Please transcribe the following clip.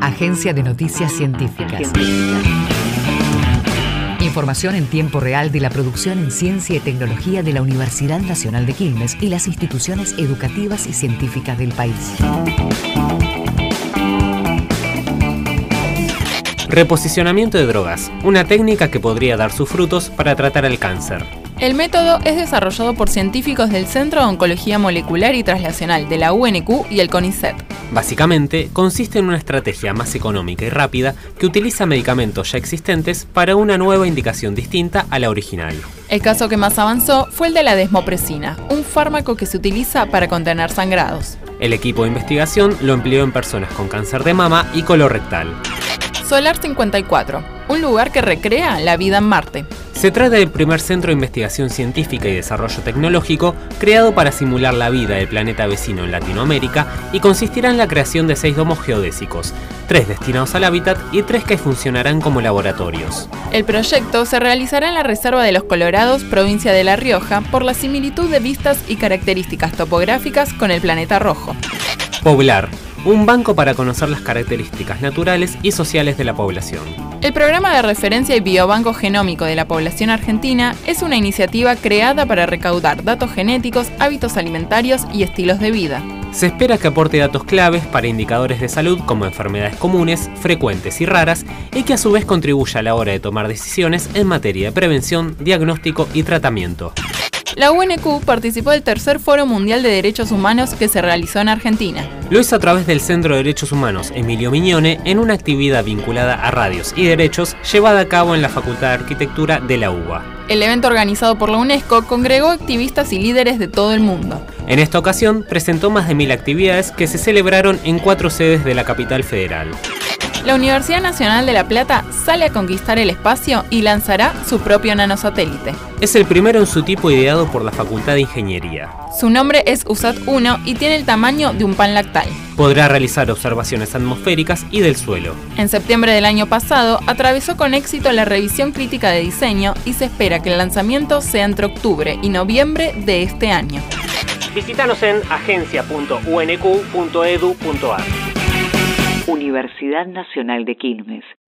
Agencia de Noticias Científicas. Información en tiempo real de la producción en ciencia y tecnología de la Universidad Nacional de Quilmes y las instituciones educativas y científicas del país. Reposicionamiento de drogas, una técnica que podría dar sus frutos para tratar el cáncer. El método es desarrollado por científicos del Centro de Oncología Molecular y Translacional de la UNQ y el CONICET. Básicamente, consiste en una estrategia más económica y rápida que utiliza medicamentos ya existentes para una nueva indicación distinta a la original. El caso que más avanzó fue el de la desmopresina, un fármaco que se utiliza para contener sangrados. El equipo de investigación lo empleó en personas con cáncer de mama y colorectal. Solar 54, un lugar que recrea la vida en Marte. Se trata del primer centro de investigación científica y desarrollo tecnológico creado para simular la vida del planeta vecino en Latinoamérica y consistirá en la creación de seis domos geodésicos, tres destinados al hábitat y tres que funcionarán como laboratorios. El proyecto se realizará en la Reserva de los Colorados, provincia de La Rioja, por la similitud de vistas y características topográficas con el planeta rojo. Poblar, un banco para conocer las características naturales y sociales de la población. El programa de referencia y biobanco genómico de la población argentina es una iniciativa creada para recaudar datos genéticos, hábitos alimentarios y estilos de vida. Se espera que aporte datos claves para indicadores de salud como enfermedades comunes, frecuentes y raras, y que a su vez contribuya a la hora de tomar decisiones en materia de prevención, diagnóstico y tratamiento. La UNQ participó del tercer Foro Mundial de Derechos Humanos que se realizó en Argentina. Lo hizo a través del Centro de Derechos Humanos Emilio Miñone en una actividad vinculada a radios y derechos llevada a cabo en la Facultad de Arquitectura de la UBA. El evento organizado por la UNESCO congregó activistas y líderes de todo el mundo. En esta ocasión presentó más de mil actividades que se celebraron en cuatro sedes de la capital federal. La Universidad Nacional de La Plata sale a conquistar el espacio y lanzará su propio nanosatélite. Es el primero en su tipo ideado por la Facultad de Ingeniería. Su nombre es USAT-1 y tiene el tamaño de un pan lactal. Podrá realizar observaciones atmosféricas y del suelo. En septiembre del año pasado atravesó con éxito la revisión crítica de diseño y se espera que el lanzamiento sea entre octubre y noviembre de este año. Visítanos en agencia.unq.edu.ar. Universidad Nacional de Quilmes.